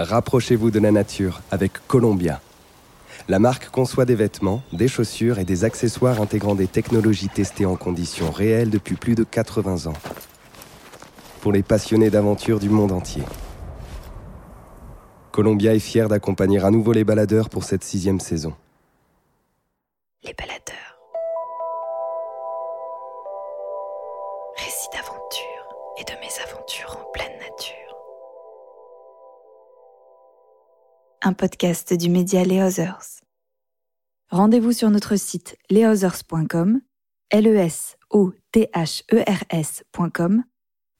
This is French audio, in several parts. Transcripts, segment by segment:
Rapprochez-vous de la nature avec Columbia. La marque conçoit des vêtements, des chaussures et des accessoires intégrant des technologies testées en conditions réelles depuis plus de 80 ans. Pour les passionnés d'aventure du monde entier. Columbia est fier d'accompagner à nouveau les baladeurs pour cette sixième saison. Les baladeurs. Un podcast du média Les Others. Rendez-vous sur notre site lesothers.com, l e s o t h e r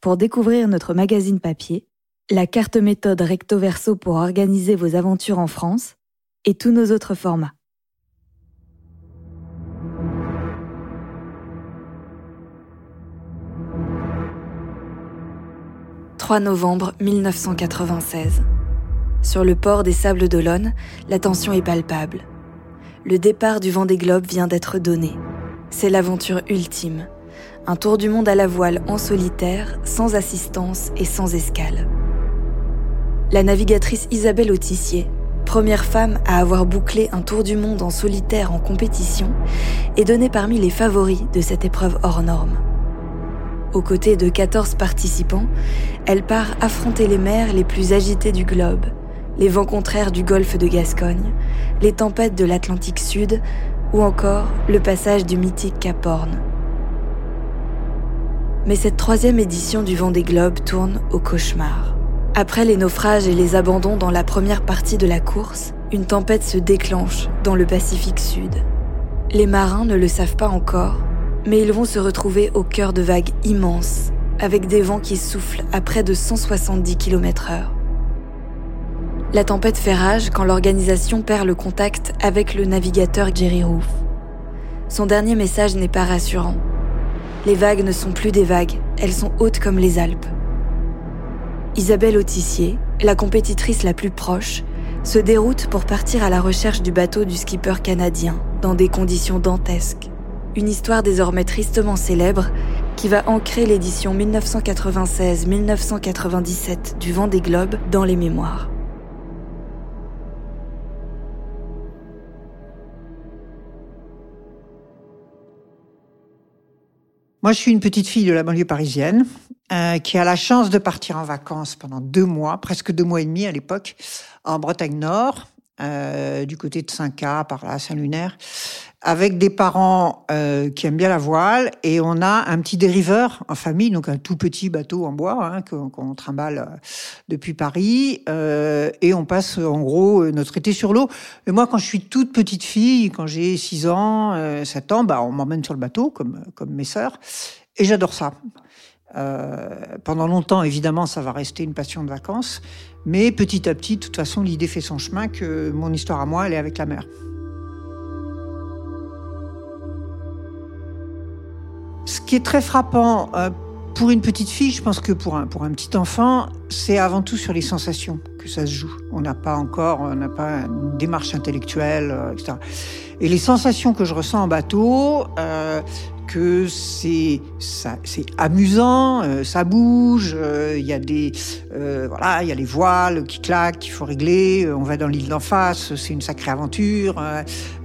pour découvrir notre magazine papier, la carte méthode recto verso pour organiser vos aventures en France et tous nos autres formats. 3 novembre 1996. Sur le port des Sables d'Olonne, la tension est palpable. Le départ du Vendée Globe vient d'être donné. C'est l'aventure ultime. Un tour du monde à la voile en solitaire, sans assistance et sans escale. La navigatrice Isabelle Autissier, première femme à avoir bouclé un tour du monde en solitaire en compétition, est donnée parmi les favoris de cette épreuve hors norme. Aux côtés de 14 participants, elle part affronter les mers les plus agitées du globe, les vents contraires du golfe de Gascogne, les tempêtes de l'Atlantique Sud ou encore le passage du mythique Cap Horn. Mais cette troisième édition du Vent des Globes tourne au cauchemar. Après les naufrages et les abandons dans la première partie de la course, une tempête se déclenche dans le Pacifique Sud. Les marins ne le savent pas encore, mais ils vont se retrouver au cœur de vagues immenses, avec des vents qui soufflent à près de 170 km/h. La tempête fait rage quand l'organisation perd le contact avec le navigateur Jerry Roof. Son dernier message n'est pas rassurant. Les vagues ne sont plus des vagues, elles sont hautes comme les Alpes. Isabelle Autissier, la compétitrice la plus proche, se déroute pour partir à la recherche du bateau du skipper canadien, dans des conditions dantesques une histoire désormais tristement célèbre qui va ancrer l'édition 1996-1997 du Vent des Globes dans les mémoires. Moi, je suis une petite fille de la banlieue parisienne euh, qui a la chance de partir en vacances pendant deux mois, presque deux mois et demi à l'époque, en Bretagne Nord, euh, du côté de Saint-Cas, par là, Saint-Lunaire, avec des parents euh, qui aiment bien la voile, et on a un petit dériveur en famille, donc un tout petit bateau en bois hein, qu'on trimballe euh, depuis Paris, et on passe en gros notre été sur l'eau. Et moi, quand je suis toute petite fille, quand j'ai 6 ans, 7 ans, bah, on m'emmène sur le bateau, comme, comme mes sœurs, et j'adore ça. pendant longtemps, évidemment, ça va rester une passion de vacances, mais petit à petit, de toute façon, l'idée fait son chemin que mon histoire à moi, elle est avec la mer. Ce qui est très frappant euh, pour une petite fille, je pense que pour un, pour un petit enfant, c'est avant tout sur les sensations que ça se joue. On n'a pas encore, on n'a pas une démarche intellectuelle, euh, etc. Et les sensations que je ressens en bateau, euh, que c'est amusant, euh, ça bouge, euh, il y a des euh, voilà, il y a les voiles qui claquent, qu'il faut régler. On va dans l'île d'en face, c'est une sacrée aventure.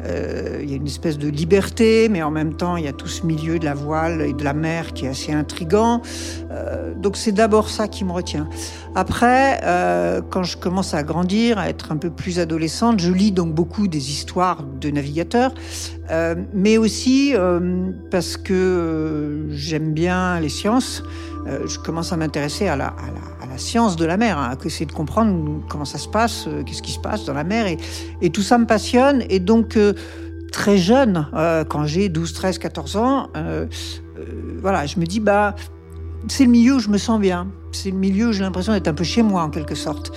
Il y a une espèce de liberté, mais en même temps, il y a tout ce milieu de la voile et de la mer qui est assez intrigant. donc c'est d'abord ça qui me retient. Après, quand je commence à grandir, à être un peu plus adolescente, je lis donc beaucoup des histoires de navigateurs. Euh, mais aussi euh, parce que euh, j'aime bien les sciences. Je commence à m'intéresser à la, science de la mer, hein, à essayer de comprendre comment ça se passe, qu'est-ce qui se passe dans la mer. Et, tout ça me passionne. Et donc, très jeune, quand j'ai 12, 13, 14 ans, voilà, je me dis, bah, c'est le milieu où je me sens bien. C'est le milieu où j'ai l'impression d'être un peu chez moi, en quelque sorte.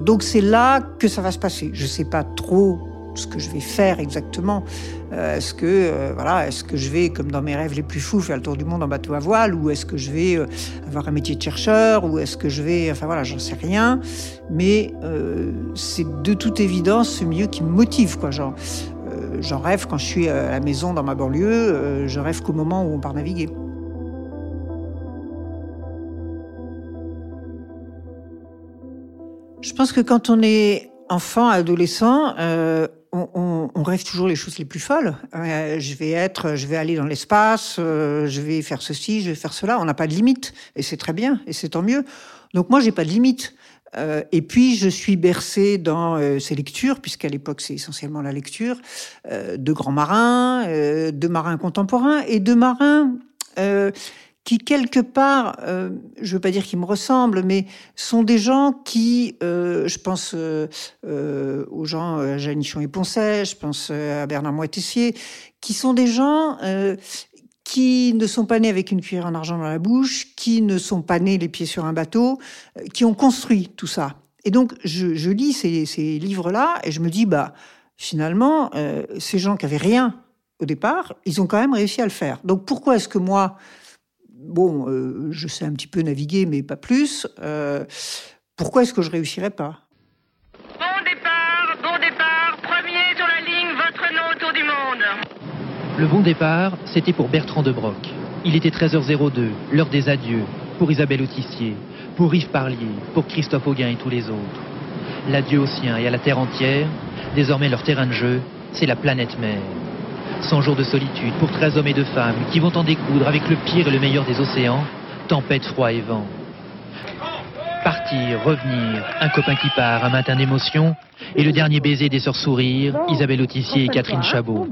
donc, c'est là que ça va se passer. Je sais pas trop ce que je vais faire exactement. Euh, est-ce que euh, voilà, est-ce que je vais, comme dans mes rêves les plus fous, faire le tour du monde en bateau à voile, ou est-ce que je vais euh, avoir un métier de chercheur, ou est-ce que je vais, enfin voilà, j'en sais rien. Mais c'est de toute évidence ce milieu qui me motive, quoi. Genre, j'en rêve quand je suis à la maison dans ma banlieue. je rêve qu'au moment où on part naviguer. Je pense que quand on est enfant, adolescent, on, rêve toujours les choses les plus folles. Euh, je vais être, je vais aller dans l'espace, euh, je vais faire ceci, je vais faire cela. On n'a pas de limite, et c'est très bien, et c'est tant mieux. Donc moi, j'ai pas de limite. et puis je suis bercée dans ces lectures, puisqu'à l'époque c'est essentiellement la lecture, de grands marins, de marins contemporains et de marins qui quelque part, euh, je veux pas dire qu'ils me ressemblent, mais sont des gens qui, euh, je pense euh, euh aux gens à Janichon et Poncet, je pense à Bernard Moitessier, qui sont des gens qui ne sont pas nés avec une cuillère en argent dans la bouche, qui ne sont pas nés les pieds sur un bateau, qui ont construit tout ça. Et donc, je, lis ces, ces livres-là et je me dis, bah, finalement, ces gens qui avaient rien au départ, ils ont quand même réussi à le faire. Donc, pourquoi est-ce que moi, bon, euh, je sais un petit peu naviguer, mais pas plus. Euh, pourquoi est-ce que je réussirais pas? Bon départ, bon départ, premier sur la ligne, votre nom autour du monde. Le bon départ, c'était pour Bertrand de Broc. Il était 13h02, l'heure des adieux, pour Isabelle Autissier, pour Yves Parlier, pour Christophe Auguin et tous les autres. L'adieu aux siens et à la terre entière, désormais leur terrain de jeu, c'est la planète mère. 100 jours de solitude pour 13 hommes et 2 femmes qui vont en découdre avec le pire et le meilleur des océans, tempête, froid et vent. Partir, revenir, un copain qui part, un matin d'émotion, et le dernier baiser des sœurs sourires, Isabelle Autissier et Catherine Chabot.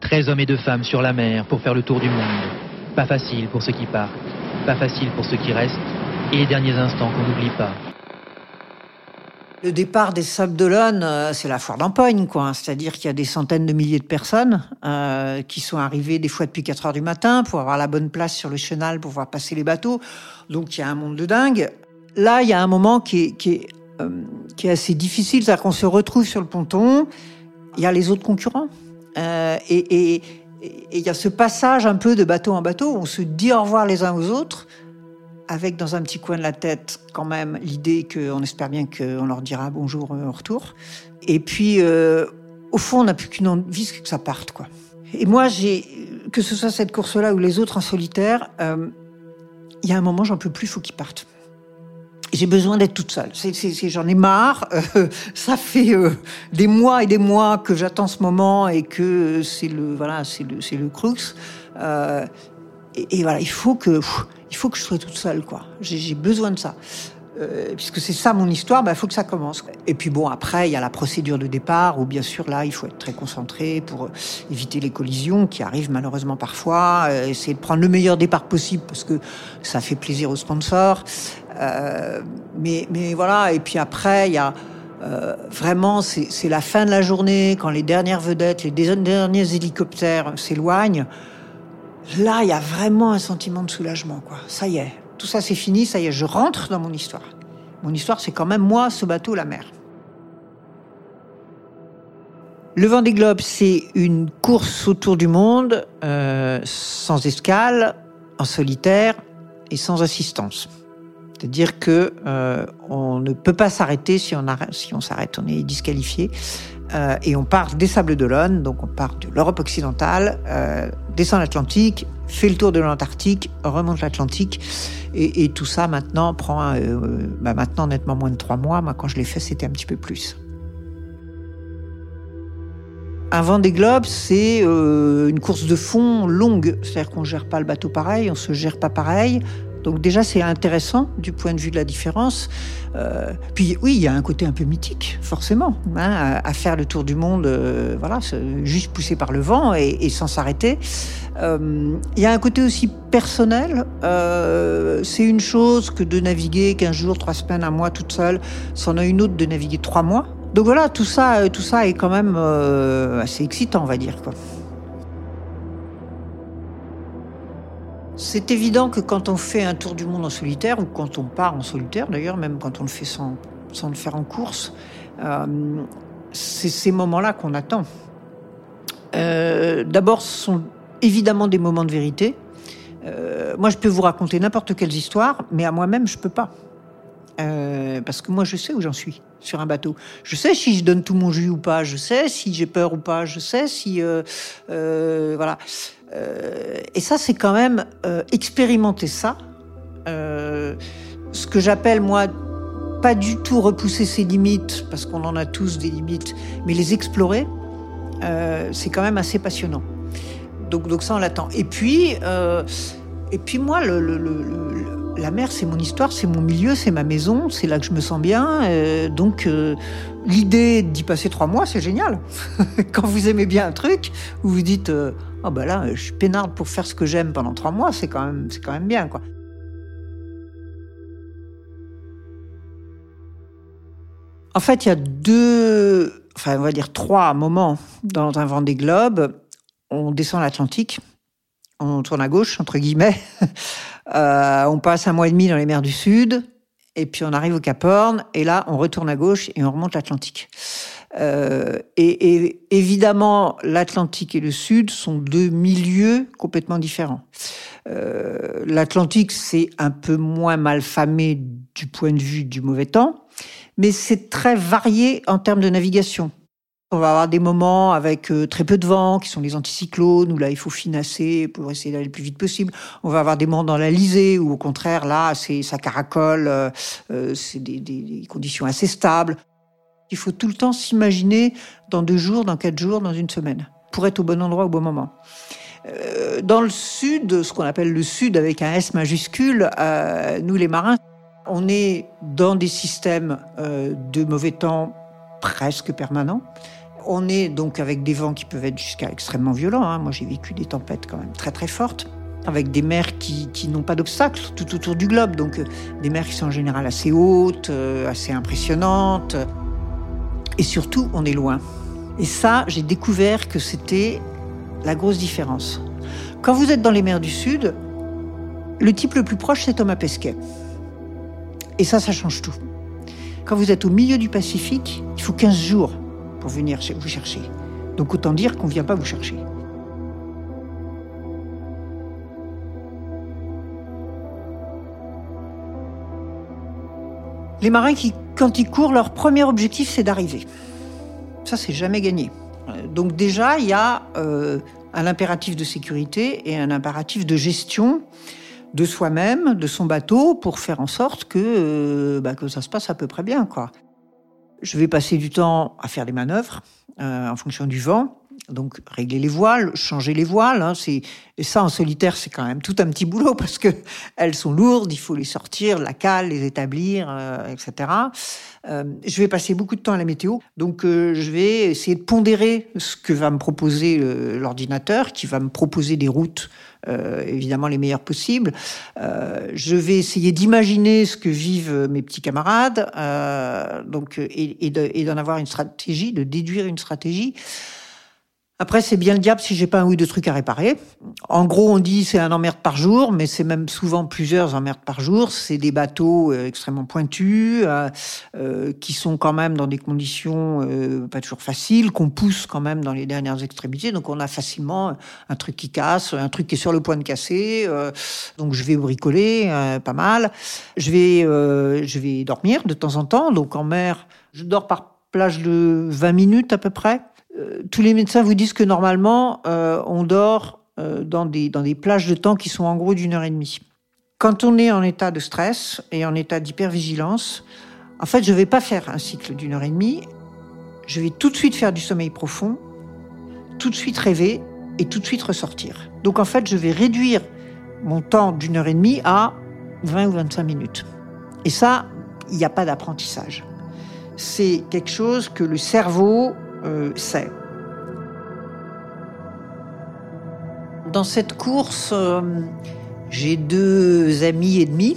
13 hommes et 2 femmes sur la mer pour faire le tour du monde. Pas facile pour ceux qui partent, pas facile pour ceux qui restent, et les derniers instants qu'on n'oublie pas. Le départ des Sables d'Olonne, euh, c'est la foire d'empoigne, quoi. C'est-à-dire qu'il y a des centaines de milliers de personnes euh, qui sont arrivées des fois depuis 4 heures du matin pour avoir la bonne place sur le chenal pour voir passer les bateaux. Donc il y a un monde de dingue. Là, il y a un moment qui est, qui est, euh, qui est assez difficile, c'est-à-dire qu'on se retrouve sur le ponton, il y a les autres concurrents. Et, et, il y a ce passage un peu de bateau en bateau, on se dit au revoir les uns aux autres avec dans un petit coin de la tête quand même l'idée qu'on espère bien qu'on leur dira bonjour euh, au retour. Et puis, euh, au fond, on n'a plus qu'une envie que ça parte, quoi. Et moi, j'ai que ce soit cette course-là ou les autres en solitaire, euh, il y a un moment, j'en peux plus, faut qu'ils partent. J'ai besoin d'être toute seule. J'en ai marre. ça fait des mois et des mois que j'attends ce moment et que c'est le voilà, c'est le c'est le crux. Et, voilà, il faut que il faut que je sois toute seule, quoi. J'ai besoin de ça. Euh, puisque c'est ça mon histoire, il bah, faut que ça commence. Et puis bon, après, il y a la procédure de départ, où bien sûr, là, il faut être très concentré pour euh, éviter les collisions qui arrivent malheureusement parfois, euh, essayer de prendre le meilleur départ possible, parce que ça fait plaisir aux sponsors. Euh, mais, mais voilà, et puis après, il y a... Euh, vraiment, c'est la fin de la journée, quand les dernières vedettes, les derniers hélicoptères s'éloignent. Là, il y a vraiment un sentiment de soulagement, quoi. Ça y est, tout ça c'est fini, ça y est, je rentre dans mon histoire. Mon histoire, c'est quand même moi, ce bateau, la mer. Le Vendée Globe, c'est une course autour du monde, euh, sans escale, en solitaire et sans assistance. C'est-à-dire que euh, on ne peut pas s'arrêter si on arrête, si on s'arrête, on est disqualifié. Euh, et on part des Sables d'Olonne, donc on part de l'Europe occidentale, euh, descend l'Atlantique, fait le tour de l'Antarctique, remonte l'Atlantique, et, tout ça maintenant prend euh, bah maintenant nettement moins de trois mois. Moi, quand je l'ai fait, c'était un petit peu plus. Un vent des globes, c'est une course de fond longue, c'est-à-dire qu'on gère pas le bateau pareil, on se gère pas pareil. Donc déjà, c'est intéressant du point de vue de la différence. Euh, puis oui, il y a un côté un peu mythique, forcément, hein, à, faire le tour du monde, euh, voilà, juste poussé par le vent et, sans s'arrêter. Euh, il y a un côté aussi personnel. C'est une chose que de naviguer 15 jours, 3 semaines, un mois toute seule. C'en a une autre de naviguer 3 mois. Donc voilà, tout ça, tout ça est quand même assez excitant, on va dire. Quoi. C'est évident que quand on fait un tour du monde en solitaire, ou quand on part en solitaire d'ailleurs, même quand on le fait sans, sans le faire en course, euh, c'est ces moments-là qu'on attend. Euh, D'abord, ce sont évidemment des moments de vérité. Euh, moi, je peux vous raconter n'importe quelle histoire, mais à moi-même, je peux pas. Euh, parce que moi, je sais où j'en suis sur un bateau. Je sais si je donne tout mon jus ou pas. Je sais si j'ai peur ou pas. Je sais si euh, euh voilà. Euh, et ça, c'est quand même euh, expérimenter ça. Euh, ce que j'appelle moi pas du tout repousser ses limites, parce qu'on en a tous des limites, mais les explorer, c'est quand même assez passionnant. Donc, ça, on l'attend. Et puis, et puis moi, la mer, c'est mon histoire, c'est mon milieu, c'est ma maison, c'est là que je me sens bien. Donc, l'idée d'y passer trois mois, c'est génial. Quand vous aimez bien un truc, vous vous dites, oh là, je suis peinarde pour faire ce que j'aime pendant trois mois, c'est quand même, c'est quand même bien, quoi. En fait, il y a deux, enfin, on va dire trois moments dans un Vendée Globe. On descend l'Atlantique, on tourne à gauche, entre guillemets. Euh, on passe un mois et demi dans les mers du Sud, et puis on arrive au Cap Horn, et là, on retourne à gauche et on remonte l'Atlantique. Euh, et, évidemment, l'Atlantique et le Sud sont deux milieux complètement différents. Euh, L'Atlantique, c'est un peu moins mal famé du point de vue du mauvais temps, mais c'est très varié en termes de navigation. On va avoir des moments avec euh, très peu de vent, qui sont les anticyclones, où là, il faut finasser pour essayer d'aller le plus vite possible. On va avoir des moments dans l'Alizé, où au contraire, là, c'est ça caracole, c'est des, conditions assez stables. Il faut tout le temps s'imaginer dans deux jours, dans quatre jours, dans une semaine, pour être au bon endroit au bon moment. Euh, dans le sud, ce qu'on appelle le sud avec un S majuscule, euh, nous les marins, on est dans des systèmes de mauvais temps presque permanents on est donc avec des vents qui peuvent être jusqu'à extrêmement violents. Hein. Moi, j'ai vécu des tempêtes quand même très très fortes, avec des mers qui, qui n'ont pas d'obstacles tout autour du globe. Donc, euh, des mers qui sont en général assez hautes, euh, assez impressionnantes. Et surtout, on est loin. Et ça, j'ai découvert que c'était la grosse différence. Quand vous êtes dans les mers du Sud, le type le plus proche, c'est Thomas Pesquet. Et ça, ça change tout. Quand vous êtes au milieu du Pacifique, il faut 15 jours pour venir vous chercher. Donc autant dire qu'on ne vient pas vous chercher. Les marins quand ils courent, leur premier objectif, c'est d'arriver. Ça, c'est jamais gagné. Donc déjà, il y a euh, un impératif de sécurité et un impératif de gestion de soi-même, de son bateau, pour faire en sorte que, euh, bah, que ça se passe à peu près bien. quoi. Je vais passer du temps à faire des manœuvres euh, en fonction du vent. Donc régler les voiles, changer les voiles, hein, et ça en solitaire c'est quand même tout un petit boulot parce que elles sont lourdes, il faut les sortir, la cale, les établir, euh, etc. Euh, je vais passer beaucoup de temps à la météo, donc euh, je vais essayer de pondérer ce que va me proposer l'ordinateur, qui va me proposer des routes euh, évidemment les meilleures possibles. Euh, je vais essayer d'imaginer ce que vivent mes petits camarades, euh, donc et d'en avoir une stratégie, de déduire une stratégie. Après, c'est bien le diable si j'ai pas un ou deux trucs à réparer. En gros, on dit c'est un emmerde par jour, mais c'est même souvent plusieurs emmerdes par jour. C'est des bateaux euh, extrêmement pointus, euh, euh, qui sont quand même dans des conditions euh, pas toujours faciles, qu'on pousse quand même dans les dernières extrémités. Donc, on a facilement un truc qui casse, un truc qui est sur le point de casser. Donc, je vais bricoler pas mal. Je vais, je vais dormir de temps en temps. Donc, en mer, je dors par plage de 20 minutes à peu près. Euh, tous les médecins vous disent que normalement, euh, on dort euh, dans, des, dans des plages de temps qui sont en gros d'une heure et demie. Quand on est en état de stress et en état d'hypervigilance, en fait, je ne vais pas faire un cycle d'une heure et demie. Je vais tout de suite faire du sommeil profond, tout de suite rêver et tout de suite ressortir. Donc en fait, je vais réduire mon temps d'une heure et demie à 20 ou 25 minutes. Et ça, il n'y a pas d'apprentissage. C'est quelque chose que le cerveau euh. Dans cette course, euh, j'ai deux amis et demi.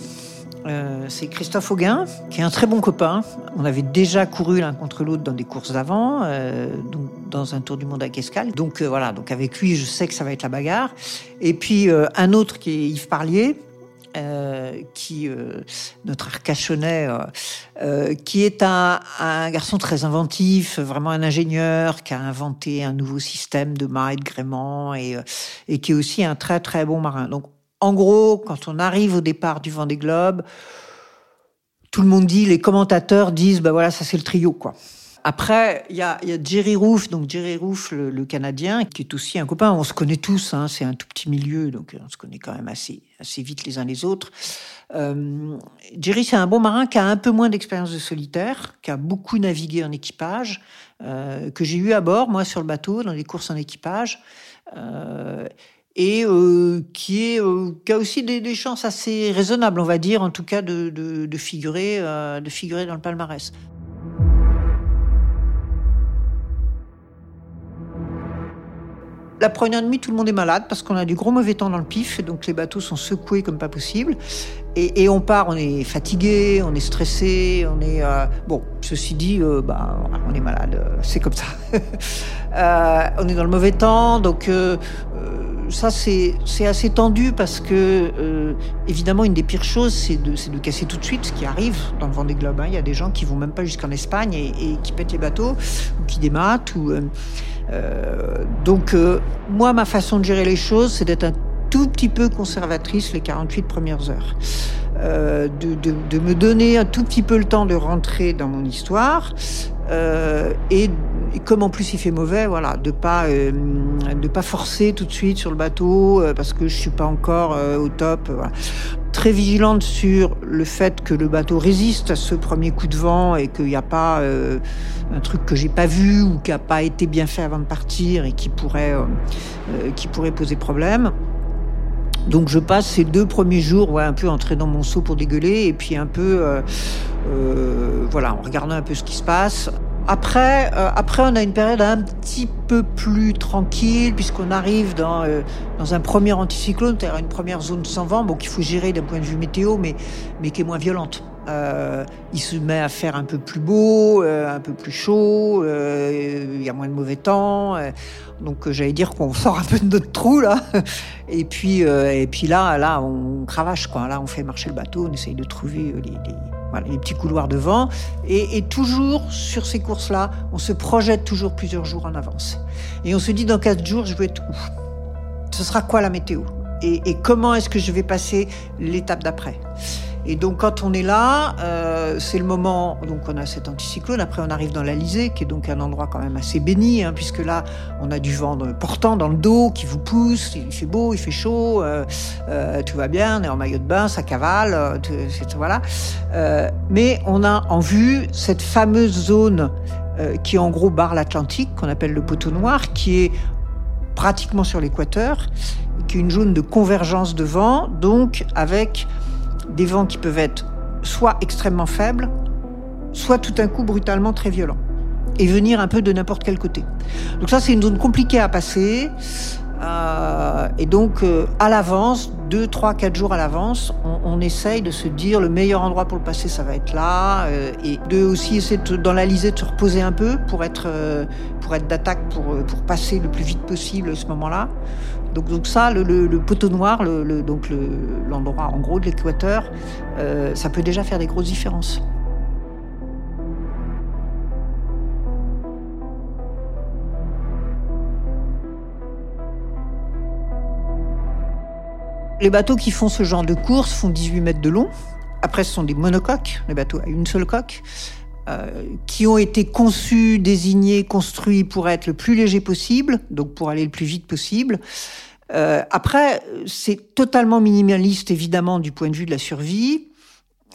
Euh, c'est Christophe Auguin, qui est un très bon copain. On avait déjà couru l'un contre l'autre dans des courses d'avant, dans un tour du monde à Escale. Donc voilà, donc avec lui, je sais que ça va être la bagarre. Et puis un autre qui est Yves Parlier, euh, qui euh, notre Arcachonnais, euh, qui est un, garçon très inventif, vraiment un ingénieur, qui a inventé un nouveau système de mât et de gréement, et, et qui est aussi un très très bon marin. Donc, en gros, quand on arrive au départ du Vendée Globe, tout le monde dit, les commentateurs disent, ben voilà, ça c'est le trio, quoi. Après, il y a, Jerry Roof, donc Jerry Roof, le, Canadien, qui est aussi un copain. On se connaît tous, hein, c'est un tout petit milieu, donc on se connaît quand même assez, assez vite les uns les autres. Euh, Jerry, c'est un bon marin qui a un peu moins d'expérience de solitaire, qui a beaucoup navigué en équipage, euh, que j'ai eu à bord, moi, sur le bateau, dans des courses en équipage. Euh, et qui, a aussi des, chances assez raisonnables, on va dire, en tout cas, de figurer, de figurer dans le palmarès. La première nuit, tout le monde est malade parce qu'on a du gros mauvais temps dans le pif, donc les bateaux sont secoués comme pas possible. Et, on part, on est fatigué, on est stressé, on est euh, bon. Ceci dit, euh, bah, on est malade, euh, c'est comme ça. on est dans le mauvais temps, donc ça c'est assez tendu parce que évidemment une des pires choses c'est de, de casser tout de suite, ce qui arrive dans le Vendée Globe. Hein. Il y a des gens qui vont même pas jusqu'en Espagne et, qui pètent les bateaux ou qui dématent ou euh, donc, euh, moi, ma façon de gérer les choses, c'est d'être un tout petit peu conservatrice les 48 premières heures. Euh, de, de, me donner un tout petit peu le temps de rentrer dans mon histoire euh, et, comme en plus il fait mauvais, voilà, de pas euh, de pas forcer tout de suite sur le bateau parce que je suis pas encore au top. Très vigilante sur le fait que le bateau résiste à ce premier coup de vent et qu'il n'y a pas euh, un truc que j'ai pas vu ou qui n'a pas été bien fait avant de partir et qui pourrait, euh, euh, qui pourrait poser problème. Donc je passe ces deux premiers jours un peu entré dans mon seau pour dégueuler et puis un peu voilà en regardant un peu ce qui se passe. Après, euh, après, on a une période un petit peu plus tranquille puisqu'on arrive dans, euh, dans un premier anticyclone, c'est-à-dire une première zone sans vent, bon, qu'il faut gérer d'un point de vue météo, mais, mais qui est moins violente. Euh, il se met à faire un peu plus beau, euh, un peu plus chaud, il y a moins de mauvais temps. donc j'allais dire qu'on sort un peu de notre trou là. Et puis, et puis là, là, on cravache quoi. Là, on fait marcher le bateau, on essaye de trouver les, les les petits couloirs de vent. Et, toujours sur ces courses-là, on se projette toujours plusieurs jours en avance. Et on se dit dans quatre jours, je veux être où? Ce sera quoi la météo? Et comment est-ce que je vais passer l'étape d'après? Et donc quand on est là, euh, c'est le moment, donc on a cet anticyclone, après on arrive dans l'Alizé, qui est donc un endroit quand même assez béni, hein, puisque là on a du vent portant dans le dos qui vous pousse, il fait beau, il fait chaud, euh, euh, tout va bien, on est en maillot de bain, ça cavale, voilà. Mais on a en vue cette fameuse zone qui en gros barre l'Atlantique, qu'on appelle le poteau noir, qui est pratiquement sur l'équateur, qui est une zone de convergence de vent, donc avec des vents qui peuvent être soit extrêmement faibles, soit tout d'un coup brutalement très violents, et venir un peu de n'importe quel côté. Donc ça, c'est une zone compliquée à passer. Euh, et donc, euh, à l'avance, deux, trois, quatre jours à l'avance, on, essaye de se dire le meilleur endroit pour le passer, ça va être là, euh, et de aussi essayer dans l'Alizé de se reposer un peu pour être, être d'attaque, pour, pour passer le plus vite possible ce moment-là. Donc, ça, le, poteau noir, donc l'endroit en gros de l'équateur, euh, ça peut déjà faire des grosses différences. Les bateaux qui font ce genre de course font 18 mètres de long. Après, ce sont des monocoques, les bateaux à une seule coque. Euh, qui ont été conçus, désignés, construits pour être le plus léger possible, donc pour aller le plus vite possible. Euh, après, c'est totalement minimaliste, évidemment, du point de vue de la survie.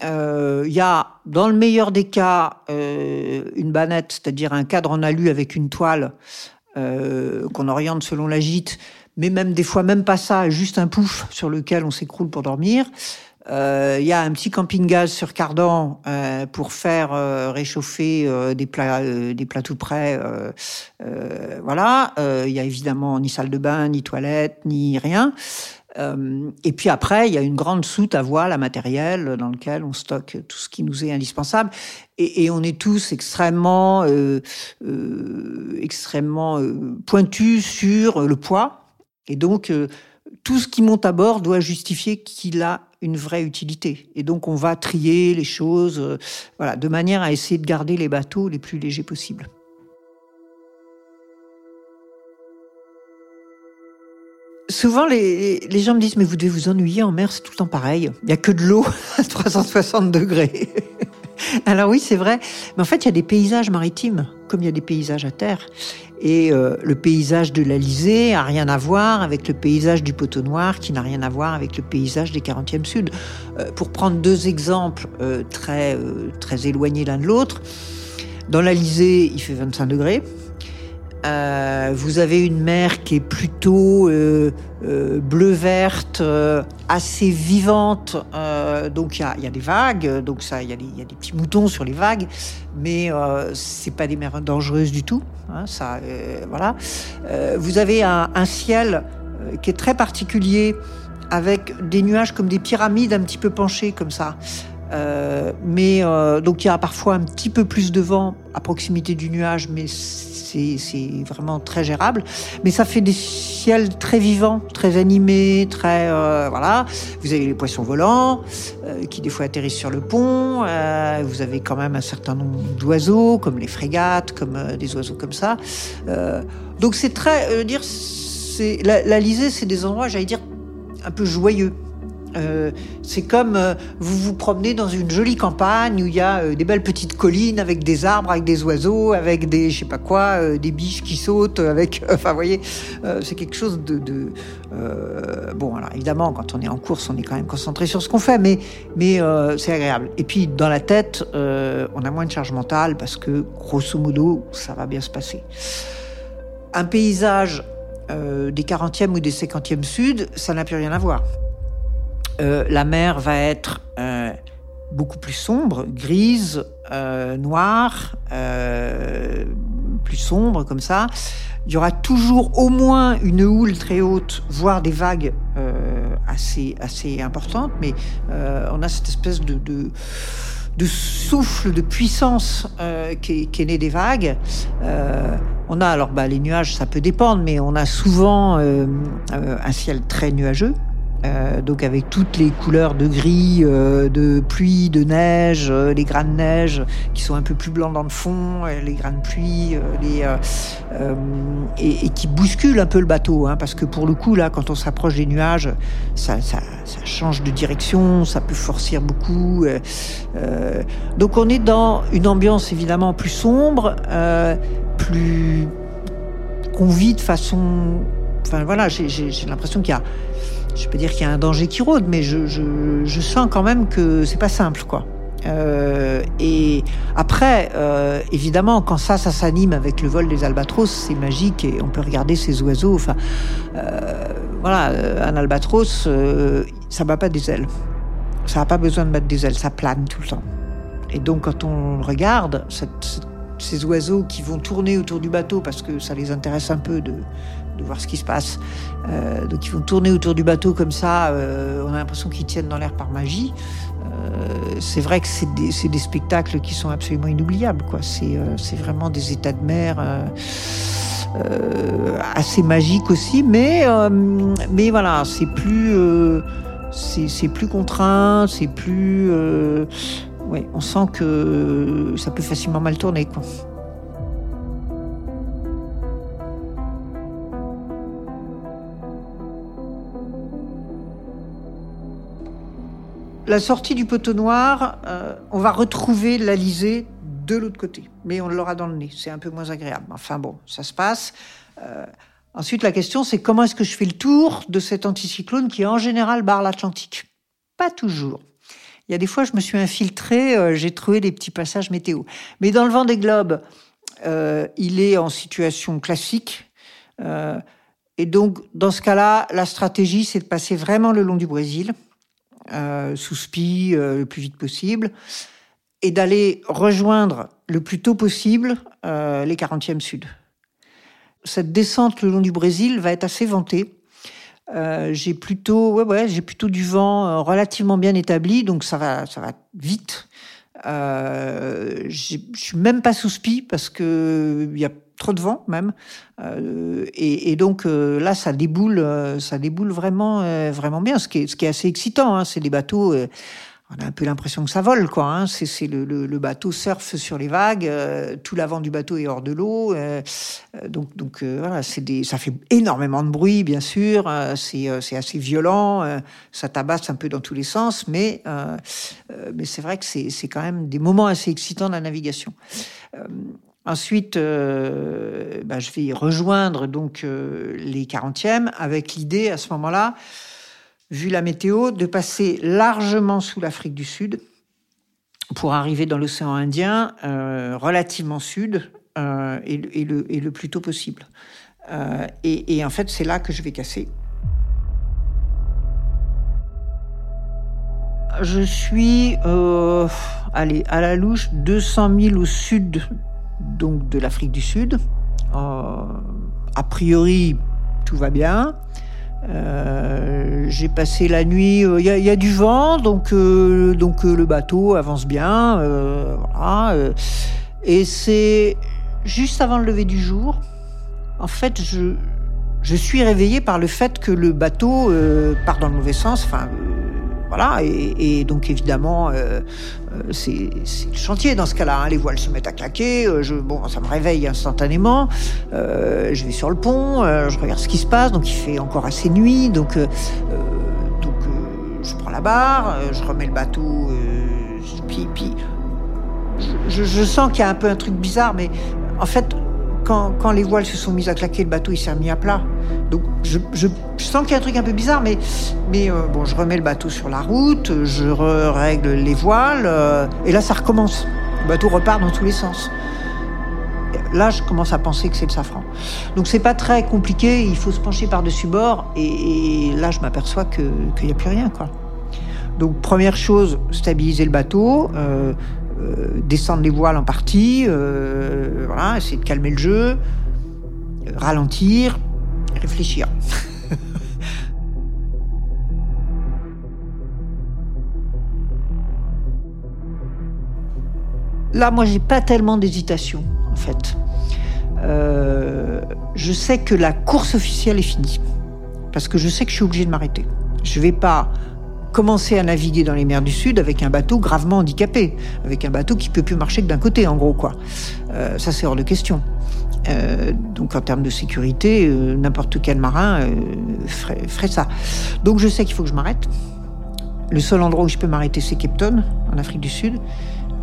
Euh, il y a, dans le meilleur des cas, une banette, c'est-à-dire un cadre en alu avec une toile qu'on oriente selon la gîte, mais même des fois, même pas ça, juste un pouf sur lequel on s'écroule pour dormir. Euh, il y a un petit camping-gaz sur Cardan euh, pour faire euh, réchauffer des plats, des plats tout prêts. voilà. Il y a évidemment ni salle de bain, ni toilette, ni rien. et puis après, il y a une grande soute à voile, à matériel, dans lequel on stocke tout ce qui nous est indispensable. Et, on est tous extrêmement, extrêmement pointus sur le poids. Et donc, tout ce qui monte à bord doit justifier qu'il a une vraie utilité. Et donc on va trier les choses, euh, voilà, de manière à essayer de garder les bateaux les plus légers possibles. Souvent, les, les, gens me disent, mais vous devez vous ennuyer en mer, c'est tout le temps pareil. Il n'y a que de l'eau à 360 degrés. Alors oui, c'est vrai. Mais en fait, il y a des paysages maritimes, comme il y a des paysages à terre. Et euh, le paysage de l'Alizé a rien à voir avec le paysage du Poteau Noir, qui n'a rien à voir avec le paysage des 40e Sud. Euh, pour prendre deux exemples euh, très, éloignés l'un de l'autre, dans l'Alizé, il fait 25 degrés. Euh, vous avez une mer qui est plutôt euh, euh, bleu-verte, assez vivante. donc il y a, des vagues, donc ça, il y, a des petits moutons sur les vagues, mais c'est pas des mers dangereuses du tout. Hein, ça, voilà. vous avez un, ciel qui est très particulier, avec des nuages comme des pyramides un petit peu penchés comme ça. Mais donc il y a parfois un petit peu plus de vent à proximité du nuage, mais c'est vraiment très gérable. Mais ça fait des ciels très vivants, très animés, très euh, voilà. Vous avez les poissons volants qui des fois atterrissent sur le pont. vous avez quand même un certain nombre d'oiseaux, comme les frégates, comme des oiseaux comme ça. donc c'est très, dire, c'est l'Alizé, c'est des endroits, j'allais dire, un peu joyeux. Euh, c'est comme euh, vous vous promenez dans une jolie campagne où il y a euh, des belles petites collines avec des arbres, avec des oiseaux, avec des je sais pas quoi, des biches qui sautent, avec enfin vous voyez, c'est quelque chose de, bon alors évidemment quand on est en course on est quand même concentré sur ce qu'on fait, mais mais c'est agréable. Et puis dans la tête on a moins de charge mentale parce que grosso modo ça va bien se passer. Un paysage des 40e ou des 50e sud, ça n'a plus rien à voir. Euh, la mer va être euh, beaucoup plus sombre, grise, euh, noire, plus sombre comme ça. Il y aura toujours au moins une houle très haute, voire des vagues assez assez importantes, mais on a cette espèce de, souffle, de puissance qui, est, né des vagues. on a alors bah, les nuages, ça peut dépendre, mais on a souvent un ciel très nuageux. Euh, donc avec toutes les couleurs de gris, euh, de pluie, de neige, euh, les grains de neige qui sont un peu plus blancs dans le fond, les grains de pluie, et, qui bousculent un peu le bateau, hein, parce que pour le coup là, quand on s'approche des nuages, ça, ça, ça, change de direction, ça peut forcir beaucoup. donc on est dans une ambiance évidemment plus sombre, plus qu'on vit de façon, enfin voilà, j'ai l'impression qu'il y a je peux dire qu'il y a un danger qui rôde, mais je, je, sens quand même que c'est pas simple, quoi. Euh, et après, euh, évidemment, quand ça, ça s'anime avec le vol des albatros, c'est magique et on peut regarder ces oiseaux. Enfin, euh, voilà, un albatros, ça bat pas des ailes. Ça n'a pas besoin de battre des ailes, ça plane tout le temps. Et donc, quand on regarde ces oiseaux qui vont tourner autour du bateau parce que ça les intéresse un peu de, de voir ce qui se passe. Euh, donc ils vont tourner autour du bateau comme ça, euh, on a l'impression qu'ils tiennent dans l'air par magie. Euh, c'est vrai que c'est des, des, spectacles qui sont absolument inoubliables. Quoi. C'est, c'est vraiment des états de mer assez magiques aussi, mais, mais voilà, c'est plus, c'est plus contraint, c'est plus... ouais, on sent que ça peut facilement mal tourner. Quoi. La sortie du poteau noir, euh, on va retrouver l'Alizé de l'autre côté, mais on l'aura dans le nez. C'est un peu moins agréable. Enfin bon, ça se passe. Euh, ensuite, la question, c'est comment est-ce que je fais le tour de cet anticyclone qui, en général, barre l'Atlantique? Pas toujours. Il y a des fois, je me suis infiltré, euh, j'ai trouvé des petits passages météo. Mais dans le vent des globes, il est en situation classique. et donc, dans ce cas-là, la stratégie, c'est de passer vraiment le long du Brésil euh, sous SPI euh, le plus vite possible et d'aller rejoindre le plus tôt possible euh, les 40e Sud. Cette descente le long du Brésil va être assez vantée. j'ai plutôt, ouais, ouais, j'ai plutôt du vent relativement bien établi, donc ça va, ça va vite. Je suis même pas sous SPI parce que il y a trop de vent même. Euh, et, et, donc euh, là, ça déboule, euh, ça déboule vraiment, vraiment bien. Ce qui est, ce qui est assez excitant, hein, c'est des bateaux on a un peu l'impression que ça vole, quoi. Hein. C'est le, le, bateau surfe sur les vagues, euh, tout l'avant du bateau est hors de l'eau. Euh, euh, donc, donc voilà, des, ça fait énormément de bruit, bien sûr. c'est assez violent, ça tabasse un peu dans tous les sens, mais mais c'est vrai que c'est quand même des moments assez excitants de la navigation. Ensuite, bah, je vais rejoindre donc les 40e avec l'idée à ce moment-là vu la météo, de passer largement sous l'Afrique du Sud pour arriver dans l'océan Indien, euh, relativement sud, euh, et, le, plus tôt possible. Euh, et, en fait, c'est là que je vais casser. Je suis, allez, à la louche, 200 000 au sud donc de l'Afrique du Sud. a priori, tout va bien. Euh, j'ai passé la nuit. Il euh, y, a du vent, donc euh, donc le bateau avance bien. voilà. et c'est juste avant le lever du jour. En fait, je je suis réveillé par le fait que le bateau part dans le mauvais sens. Enfin, voilà, et, donc évidemment, euh, euh, c'est le chantier dans ce cas-là. Hein. Les voiles se mettent à claquer. Euh, je, bon, ça me réveille instantanément. je vais sur le pont, je regarde ce qui se passe. Donc il fait encore assez nuit. Donc, je prends la barre, je remets le bateau. puis, puis je, je sens qu'il y a un peu un truc bizarre, mais en fait, quand, les voiles se sont mises à claquer, le bateau il s'est remis à plat. Donc je, sens qu'il y a un truc un peu bizarre, mais, euh, bon, je remets le bateau sur la route, je règle les voiles, euh, et là ça recommence. Le bateau repart dans tous les sens. Là, je commence à penser que c'est le safran. Donc c'est pas très compliqué, il faut se pencher par-dessus bord, et, là je m'aperçois qu'il n'y a plus rien. Donc première chose, stabiliser le bateau. Euh, descendre les voiles en partie, euh, voilà, essayer de calmer le jeu, euh, ralentir, réfléchir. Là, moi, j'ai pas tellement d'hésitation, en fait. je sais que la course officielle est finie, parce que je sais que je suis obligé de m'arrêter. Je vais pas commencer à naviguer dans les mers du Sud avec un bateau gravement handicapé, avec un bateau qui peut plus marcher que d'un côté, en gros, quoi. Euh, ça, c'est hors de question. Euh, donc en termes de sécurité, euh, n'importe quel marin ferait, ça. Donc je sais qu'il faut que je m'arrête. Le seul endroit où je peux m'arrêter, c'est Cape en Afrique du Sud.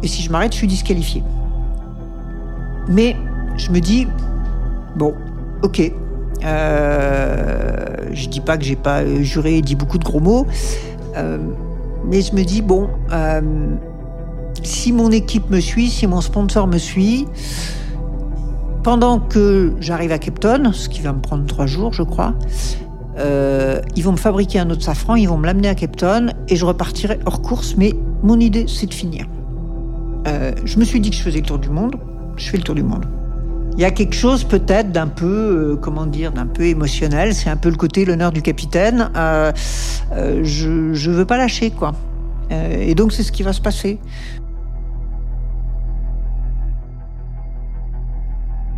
Et si je m'arrête, je suis disqualifié. Mais je me dis, bon, ok. je dis pas que j'ai pas juré et dit beaucoup de gros mots, euh, mais je me dis, bon, euh, si mon équipe me suit, si mon sponsor me suit, pendant que j'arrive à Cape Town, ce qui va me prendre trois jours, je crois, euh, ils vont me fabriquer un autre safran, ils vont me l'amener à Cape Town et je repartirai hors course. Mais mon idée, c'est de finir. je me suis dit que je faisais le tour du monde. Je fais le tour du monde. Il y a quelque chose peut-être d'un peu, euh, comment dire, d'un peu émotionnel. C'est un peu le côté l'honneur du capitaine. Euh, euh, je je veux pas lâcher quoi. et donc c'est ce qui va se passer.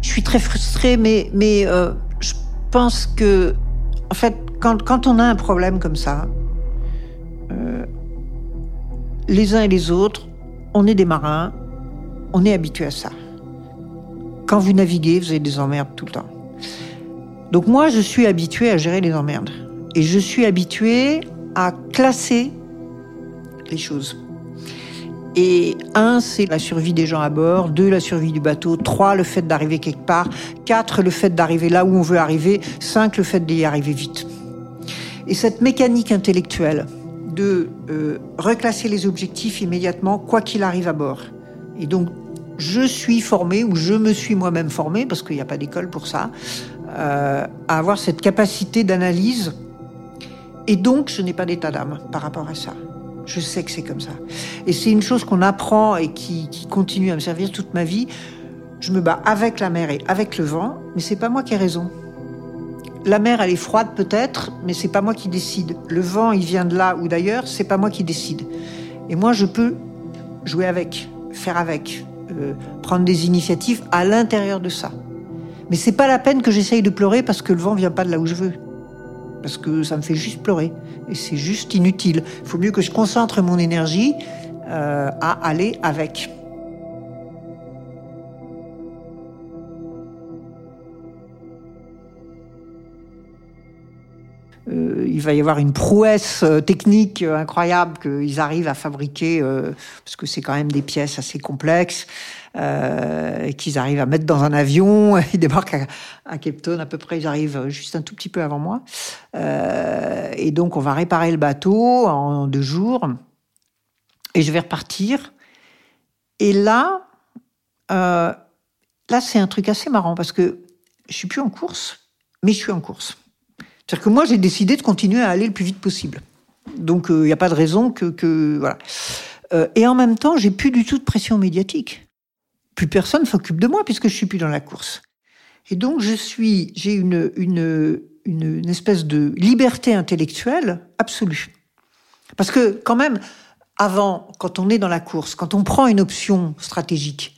Je suis très frustrée, mais je pense que en fait quand quand on a un problème comme ça, les uns et les autres, on est des marins, on est habitué à ça. Quand vous naviguez, vous avez des emmerdes tout le temps. Donc moi, je suis habitué à gérer les emmerdes. Et je suis habitué à classer les choses. Et un, c'est la survie des gens à bord. Deux, la survie du bateau. Trois, le fait d'arriver quelque part. Quatre, le fait d'arriver là où on veut arriver. Cinq, le fait d'y arriver vite. Et cette mécanique intellectuelle de euh, reclasser les objectifs immédiatement, quoi qu'il arrive à bord. Et donc je suis formé, ou je me suis moi-même formé, parce qu'il n'y a pas d'école pour ça, euh, à avoir cette capacité d'analyse. Et donc, je n'ai pas d'état d'âme par rapport à ça. Je sais que c'est comme ça. Et c'est une chose qu'on apprend et qui, continue à me servir toute ma vie. Je me bats avec la mer et avec le vent, mais c'est pas moi qui ai raison. La mer, elle est froide peut-être, mais c'est pas moi qui décide. Le vent, il vient de là ou d'ailleurs, c'est pas moi qui décide. Et moi, je peux jouer avec, faire avec, euh, prendre des initiatives à l'intérieur de ça. Mais c'est pas la peine que j'essaye de pleurer parce que le vent vient pas de là où je veux. parce que ça me fait juste pleurer et c'est juste inutile. Il faut mieux que je concentre mon énergie euh, à aller avec. Il va y avoir une prouesse euh, technique euh, incroyable qu'ils arrivent à fabriquer, parce que c'est quand même des pièces assez complexes, qu'ils arrivent à mettre dans un avion. Ils débarquent à, à, Cape Town à peu près, ils arrivent juste un tout petit peu avant moi. et donc on va réparer le bateau en deux jours, et je vais repartir. Et là, là c'est un truc assez marrant parce que je suis plus en course, mais je suis en course. C'est-à-dire que moi, j'ai décidé de continuer à aller le plus vite possible. Donc, il euh, n'y a pas de raison que... que voilà. Euh, et en même temps, j'ai plus du tout de pression médiatique. Plus personne s'occupe de moi puisque je suis plus dans la course. Et donc, je suis, j'ai une, une, une, une espèce de liberté intellectuelle absolue. Parce que, quand même, avant, quand on est dans la course, quand on prend une option stratégique,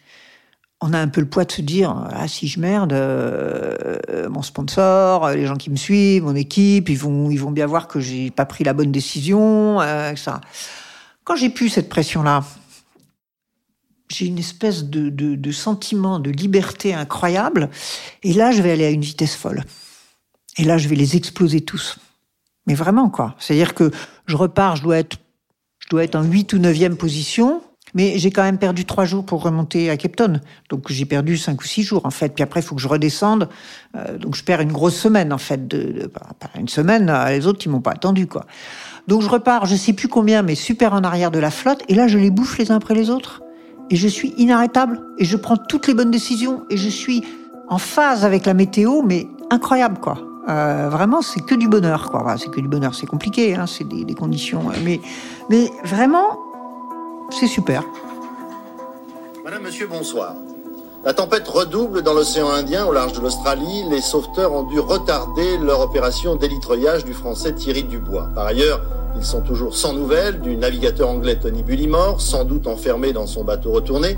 on a un peu le poids de se dire ah si je merde euh, mon sponsor les gens qui me suivent mon équipe ils vont ils vont bien voir que j'ai pas pris la bonne décision euh, ça quand j'ai plus cette pression là j'ai une espèce de, de, de, sentiment de liberté incroyable et là je vais aller à une vitesse folle. Et là je vais les exploser tous. Mais vraiment quoi. C'est à dire que je repars je dois être je dois être en 8 ou 9e position mais j'ai quand même perdu trois jours pour remonter à Cape Town. Donc j'ai perdu cinq ou six jours en fait. Puis après, il faut que je redescende. Euh, donc je perds une grosse semaine en fait. De, de une semaine, euh, les autres ils m'ont pas attendu quoi. Donc je repars, je sais plus combien, mais super en arrière de la flotte. Et là, je les bouffe les uns après les autres. Et je suis inarrêtable. Et je prends toutes les bonnes décisions. Et je suis en phase avec la météo, mais incroyable quoi. Euh, vraiment, c'est que du bonheur, quoi. c'est que du bonheur, c'est compliqué, hein, c'est des, des, conditions, mais, mais vraiment, c'est super. Madame, monsieur, bonsoir. La tempête redouble dans l'océan Indien au large de l'Australie. Les sauveteurs ont dû retarder leur opération d'élitreillage du français Thierry Dubois. Par ailleurs, ils sont toujours sans nouvelles du navigateur anglais Tony Bullimore, sans doute enfermé dans son bateau retourné.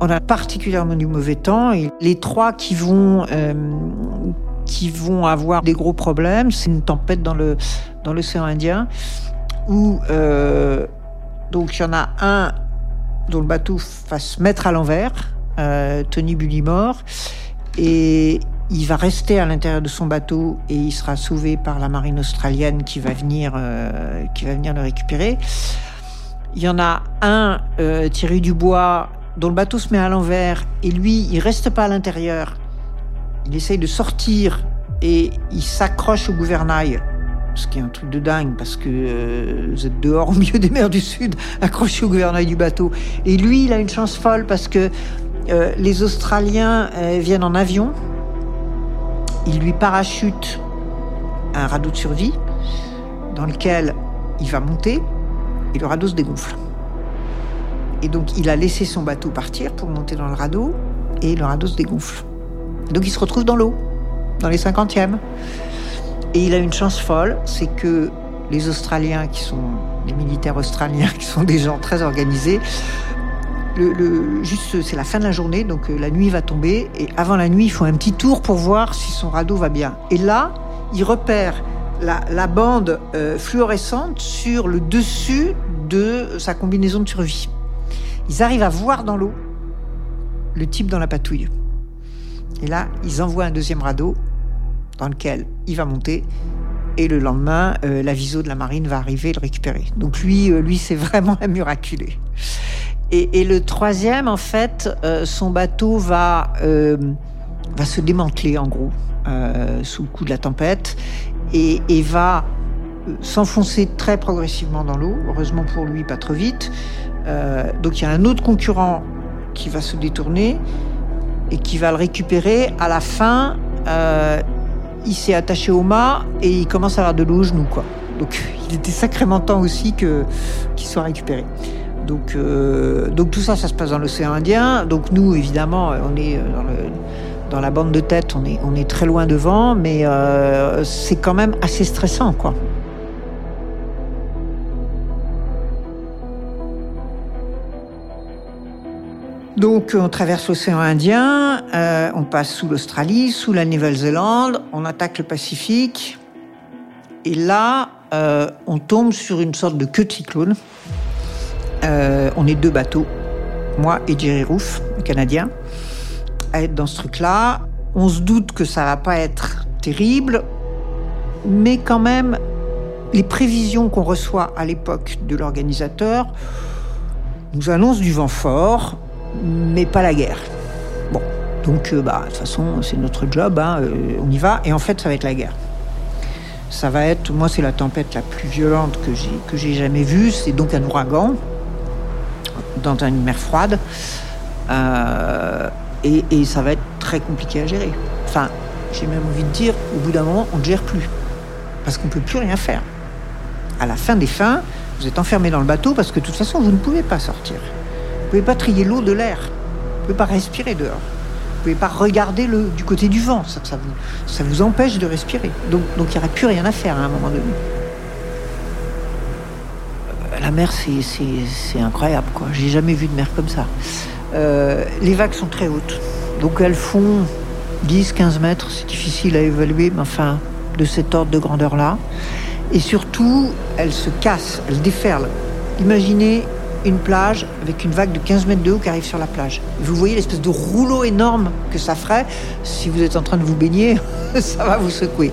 On a particulièrement du mauvais temps et les trois qui vont euh, qui vont avoir des gros problèmes, c'est une tempête dans le dans l'océan Indien où euh, donc il y en a un dont le bateau va se mettre à l'envers, euh, Tony Bullimore, et il va rester à l'intérieur de son bateau et il sera sauvé par la marine australienne qui va venir, euh, qui va venir le récupérer. Il y en a un, euh, Thierry Dubois, dont le bateau se met à l'envers et lui, il reste pas à l'intérieur. Il essaye de sortir et il s'accroche au gouvernail ce qui est un truc de dingue parce que euh, vous êtes dehors au milieu des mers du Sud, accroché au gouvernail du bateau. Et lui, il a une chance folle parce que euh, les Australiens euh, viennent en avion, ils lui parachutent un radeau de survie dans lequel il va monter et le radeau se dégonfle. Et donc il a laissé son bateau partir pour monter dans le radeau et le radeau se dégonfle. Donc il se retrouve dans l'eau, dans les cinquantièmes. Et il a une chance folle, c'est que les Australiens, qui sont les militaires australiens, qui sont des gens très organisés, juste c'est la fin de la journée, donc euh, la nuit va tomber, et avant la nuit, ils font un petit tour pour voir si son radeau va bien. Et là, ils repèrent la, bande euh, fluorescente sur le dessus de sa combinaison de survie. Ils arrivent à voir dans l'eau le type dans la patouille. Et là, ils envoient un deuxième radeau dans lequel il va monter. Et le lendemain, euh, l'aviso de la marine va arriver et le récupérer. Donc lui, euh, lui, c'est vraiment un miraculé. Et, le troisième, en fait, euh, son bateau va euh, va se démanteler en gros sous le coup de la tempête et, va s'enfoncer très progressivement dans l'eau. Heureusement pour lui, pas trop vite. donc il y a un autre concurrent qui va se détourner et qui va le récupérer. À la fin, il s'est attaché au mât et il commence à avoir de l'eau au genou, quoi. Donc il était sacrément temps aussi que qu'il soit récupéré. Donc, euh, donc tout ça, ça se passe dans l'océan Indien. Donc nous, évidemment, on est dans, la bande de tête, on est, on est très loin devant, mais euh, c'est quand même assez stressant, quoi. Donc on traverse l'océan Indien, euh, on passe sous l'Australie, sous la Nouvelle-Zélande, on attaque le Pacifique. Et là, euh, on tombe sur une sorte de queue de cyclone. Euh, on est deux bateaux, moi et Jerry Roof, le Canadien, à être dans ce truc-là. On se doute que ça va pas être terrible, mais quand même, les prévisions qu'on reçoit à l'époque de l'organisateur nous annoncent du vent fort, mais pas la guerre. Bon, donc euh, bah, de toute façon, c'est notre job, hein, euh, on y va, et en fait, ça va être la guerre. Ça va être, moi, c'est la tempête la plus violente que j'ai jamais vue. C'est donc un ouragan dans une mer froide, euh, et, et ça va être très compliqué à gérer. Enfin, j'ai même envie de dire, au bout d'un moment, on ne gère plus, parce qu'on peut plus rien faire. À la fin des fins, vous êtes enfermé dans le bateau parce que de toute façon, vous ne pouvez pas sortir. Pouvez pas trier l'eau de l'air. Vous pouvez pas respirer dehors. Vous pouvez pas regarder le, du côté du vent. Ça, ça vous, empêche de respirer. Donc, il n'y aurait plus rien à faire à un moment donné. La mer, c'est- incroyable, quoi. J'ai jamais vu de mer comme ça. Euh, les vagues sont très hautes. Donc elles font 10, 15 mètres. C'est difficile à évaluer, mais enfin, de cet ordre de grandeur-là. Et surtout, elles se cassent, elles déferlent. Imaginez une plage avec une vague de 15 mètres de haut qui arrive sur la plage. Vous voyez l'espèce de rouleau énorme que ça ferait. Si vous êtes en train de vous baigner, ça va vous secouer.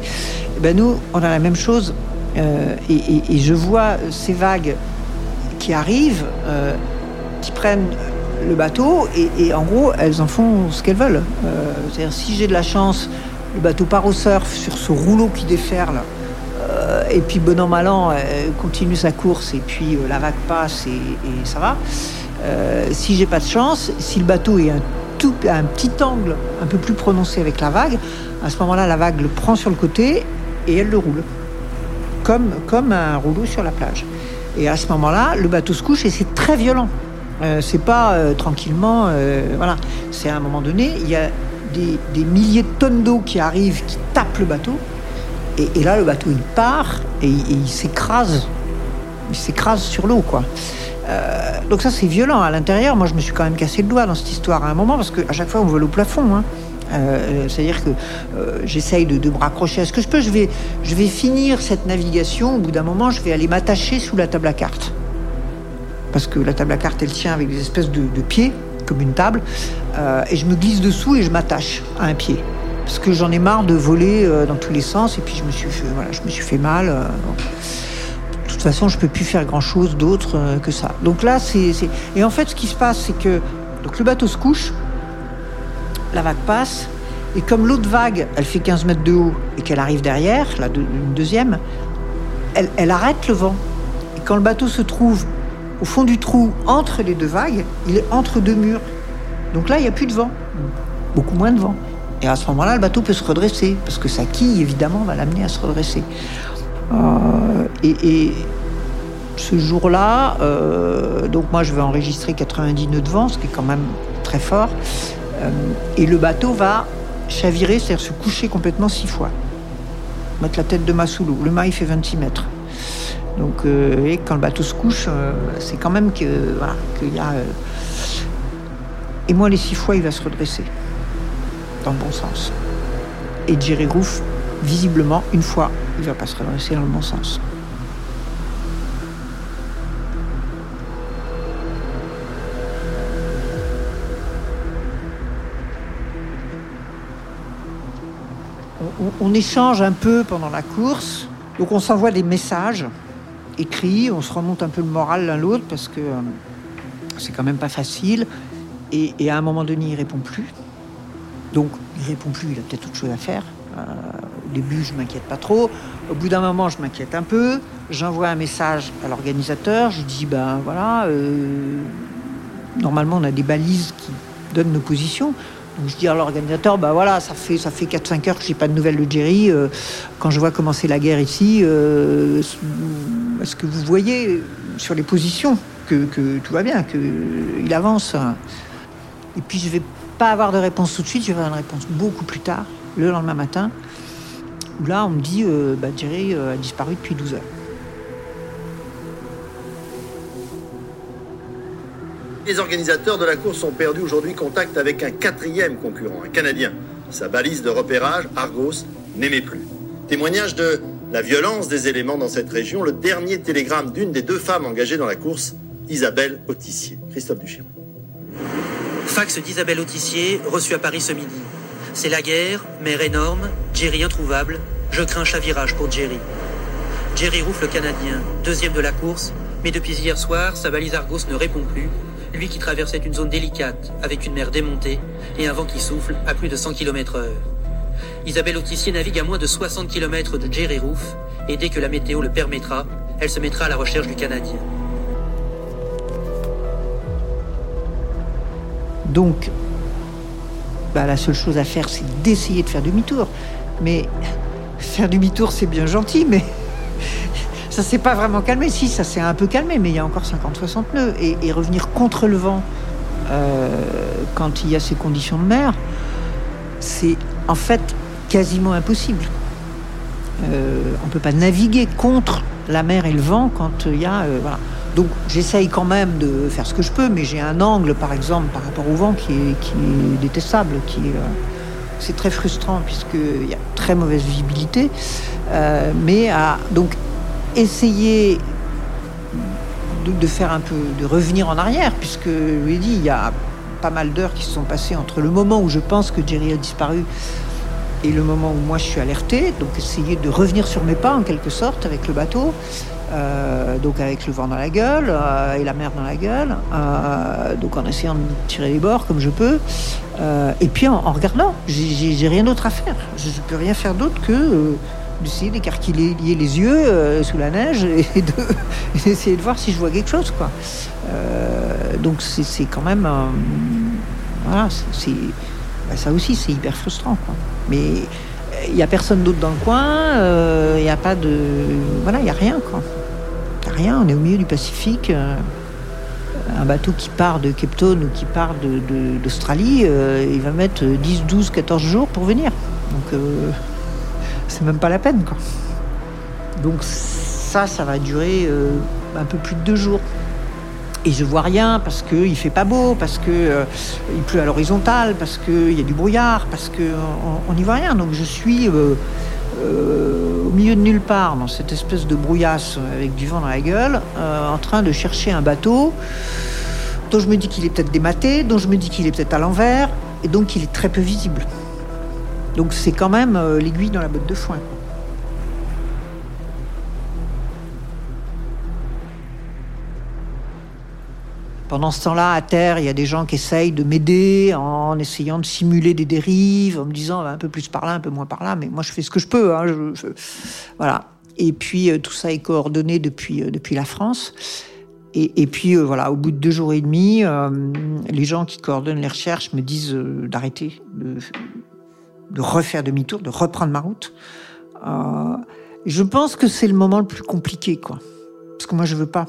Eh ben nous, on a la même chose. Euh, et, je vois ces vagues qui arrivent, euh, qui prennent le bateau et, et en gros, elles en font ce qu'elles veulent. Euh, C'est-à-dire, si j'ai de la chance, le bateau part au surf sur ce rouleau qui déferle. Euh, et puis, bon an, mal an, continue sa course et puis euh, la vague passe et, ça va. Euh, si j'ai pas de chance, si le bateau est un, un petit angle un peu plus prononcé avec la vague, à ce moment-là, la vague le prend sur le côté et elle le roule. Comme, comme un rouleau sur la plage. Et à ce moment-là, le bateau se couche et c'est très violent. Euh, c'est pas tranquillement, voilà. C'est à un moment donné, il y a des milliers de tonnes d'eau qui arrivent, qui tapent le bateau. Et, là, le bateau, il part et, il- s'écrase. Il s'écrase sur l'eau, quoi. Euh, donc ça, c'est violent. À l'intérieur, moi, je me suis quand même cassé le doigt dans cette histoire à un moment, parce qu'à chaque fois, on vole au plafond. hein. Euh, C'est-à-dire que euh, j'essaye de, de me raccrocher à ce que je peux. Je vais, je vais finir cette navigation. Au bout d'un moment, je vais aller m'attacher sous la table à cartes. Parce que la table à cartes, elle tient avec des espèces de, pieds, comme une table. Et je me glisse dessous et je m'attache à un pied. Parce que j'en ai marre de voler euh, dans tous les sens. Et puis, je me suis fait, voilà, je me suis fait mal. euh. De toute façon, je peux plus faire grand chose d'autre euh, que ça. Donc là, c'est. Et en fait, ce qui se passe, c'est que donc le bateau se couche, la vague passe, et comme l'autre vague, elle fait 15 mètres de haut et qu'elle arrive derrière, la une deuxième, elle, elle arrête le vent. Et quand le bateau se trouve au fond du trou entre les deux vagues, il est entre deux murs. Donc là, il n'y a plus de vent, beaucoup moins de vent. Et à ce moment-là, le bateau peut se redresser, parce que sa quille, évidemment, va l'amener à se redresser. Euh, et, ce jour-là, euh, donc moi je vais enregistrer 90 nœuds de vent, ce qui est quand même très fort. Euh, et le bateau va chavirer, c'est-à-dire se coucher complètement six fois. Mettre la tête de mât sous l'eau. Le mât il fait 26 mètres. Donc et quand le bateau se couche, c'est quand même que voilà qu'il y a. Et moi les six fois il va se redresser dans le bon sens. Et Jerry Roof, visiblement, une fois, il va pas se redresser dans le bon sens. On échange un peu pendant la course, donc on s'envoie des messages écrits, on se remonte un peu le moral l'un l'autre parce que euh, c'est quand même pas facile. Et, et à un moment donné, il répond plus. Donc, il répond plus, il a peut-être autre chose à faire. Euh, au début, je m'inquiète pas trop. Au bout d'un moment, je m'inquiète un peu. J'envoie un message à l'organisateur. Je dis, ben voilà, euh, normalement, on a des balises qui donnent nos positions. Donc, je dis à l'organisateur, ben voilà, ça fait, ça fait 4-5 heures que j'ai pas de nouvelles de Jerry. Euh, quand je vois commencer la guerre ici, est-ce que vous voyez sur les positions que, tout va bien, qu'il avance Et puis, je vais pas avoir de réponse tout de suite, je vais avoir une réponse beaucoup plus tard, le lendemain matin, là, on me dit, euh, bah, Jerry euh, a disparu depuis 12 heures. Les organisateurs de la course ont perdu aujourd'hui contact avec un quatrième concurrent, un Canadien. Sa balise de repérage, Argos, n'aimait plus. Témoignage de la violence des éléments dans cette région, le dernier télégramme d'une des deux femmes engagées dans la course, Isabelle Autissier. Christophe Duchir. Fax d'Isabelle Autissier, reçu à Paris ce midi. C'est la guerre, mer énorme, Jerry introuvable, je crains chavirage pour Jerry. Jerry Rouf, le Canadien, deuxième de la course, mais depuis hier soir, sa balise Argos ne répond plus. Lui qui traversait une zone délicate, avec une mer démontée et un vent qui souffle à plus de 100 km heure. Isabelle Autissier navigue à moins de 60 km de Jerry Roof, et dès que la météo le permettra, elle se mettra à la recherche du Canadien. Donc, bah, la seule chose à faire, c'est d'essayer de faire demi-tour. Mais faire demi-tour, c'est bien gentil, mais ça s'est pas vraiment calmé. Si, ça s'est un peu calmé, mais il y a encore 50-60 nœuds. Et, revenir contre le vent euh, quand il y a ces conditions de mer, c'est en fait quasiment impossible. Euh, on ne peut pas naviguer contre la mer et le vent quand il y a... Euh. Donc j'essaye quand même de faire ce que je peux, mais j'ai un angle, par exemple, par rapport au vent qui est, détestable, qui euh, c'est très frustrant puisqu'il y a très mauvaise visibilité. mais à, donc essayer de, faire un peu, de revenir en arrière, puisque je lui ai dit, il y a pas mal d'heures qui se sont passées entre le moment où je pense que Jerry a disparu et le moment où moi je suis alerté, donc essayer de revenir sur mes pas en quelque sorte avec le bateau, euh, donc avec le vent dans la gueule euh, et la mer dans la gueule, euh, donc en essayant de tirer les bords comme je peux, et puis en, regardant, j'ai rien d'autre à faire, je ne peux rien faire d'autre que d'essayer d'écarquiller les yeux sous la neige et d'essayer de, voir si je vois quelque chose donc c'est quand même, voilà, bah, ça aussi c'est hyper frustrant. Mais il n'y a personne d'autre dans le coin, il n'y a pas de. Voilà, il n'y a rien. On est au milieu du Pacifique. Euh, un bateau qui part de Cape Town ou qui part d'Australie, euh, il va mettre 10, 12, 14 jours pour venir. Donc, euh, c'est même pas la peine. Donc, ça, ça va durer un peu plus de deux jours et je vois rien parce qu'il fait pas beau, parce que euh, il pleut à l'horizontale, parce qu'il y a du brouillard, parce qu'on n'y voit rien. Donc je suis euh, euh, au milieu de nulle part dans cette espèce de brouillasse avec du vent dans la gueule, en train de chercher un bateau dont je me dis qu'il est peut-être dématé, dont je me dis qu'il est peut-être à l'envers, et donc il est très peu visible. Donc c'est quand même l'aiguille dans la botte de foin. Pendant ce temps-là, à terre, il y a des gens qui essayent de m'aider en essayant de simuler des dérives, en me disant un peu plus par là, un peu moins par là, mais moi je fais ce que je peux. Hein, Voilà. Et puis euh, tout ça est coordonné depuis, euh, depuis la France. Et, puis euh, voilà, au bout de deux jours et demi, les gens qui coordonnent les recherches me disent d'arrêter, de, refaire demi-tour, de reprendre ma route. je pense que c'est le moment le plus compliqué, quoi. Parce que moi je veux pas.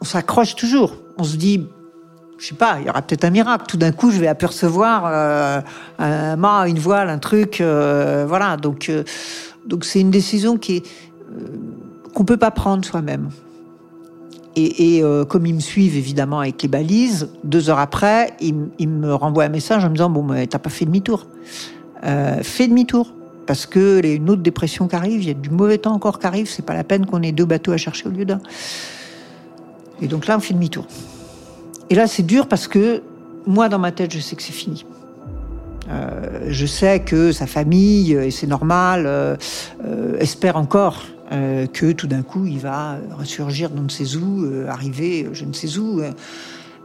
On s'accroche toujours. On se dit, je sais pas, il y aura peut-être un miracle. Tout d'un coup, je vais apercevoir euh, un mât, une voile, un truc, euh, voilà. Donc, euh, donc c'est une décision qui est qu'on peut pas prendre soi-même. Et, comme ils me suivent évidemment avec les balises, deux heures après, ils, me renvoient un message en me disant bon, tu t'as pas fait demi-tour. fais demi-tour parce que a une autre dépression qui arrive, il y a du mauvais temps encore qui arrive. C'est pas la peine qu'on ait deux bateaux à chercher au lieu d'un. Et donc là, on fait demi-tour. Et là, c'est dur parce que moi, dans ma tête, je sais que c'est fini. Euh, je sais que sa famille, et c'est normal, euh, euh, espère encore que tout d'un coup, il va ressurgir dans ne sais où, arriver je ne sais où.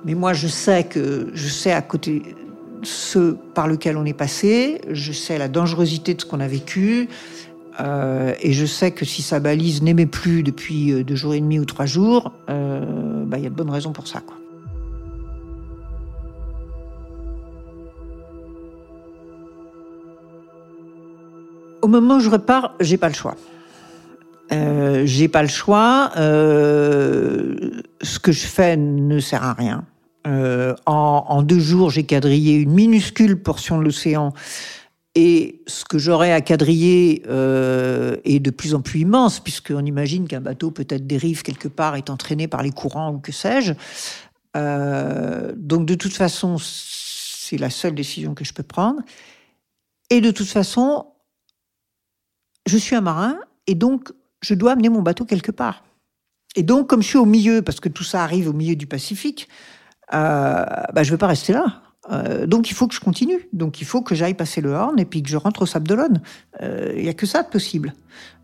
Mais moi, je sais que je sais à côté ce par lequel on est passé, je sais la dangerosité de ce qu'on a vécu, euh, et je sais que si sa balise n'aimait plus depuis euh, deux jours et demi ou trois jours, euh, bah, il y a de bonnes raisons pour ça. Quoi. Au moment où je repars, j'ai pas le choix. j'ai pas le choix. ce que je fais ne sert à rien. en, en, deux jours, j'ai quadrillé une minuscule portion de l'océan Et ce que j'aurais à quadriller euh, est de plus en plus immense, puisqu'on imagine qu'un bateau peut-être dérive quelque part, est entraîné par les courants ou que sais-je. Euh, donc de toute façon, c'est la seule décision que je peux prendre. Et de toute façon, je suis un marin, et donc je dois amener mon bateau quelque part. Et donc, comme je suis au milieu, parce que tout ça arrive au milieu du Pacifique, euh, bah, je ne veux pas rester là. Euh, donc il faut que je continue. Donc il faut que j'aille passer le Horn et puis que je rentre au Sable d'Olonne. Il euh, n'y a que ça de possible.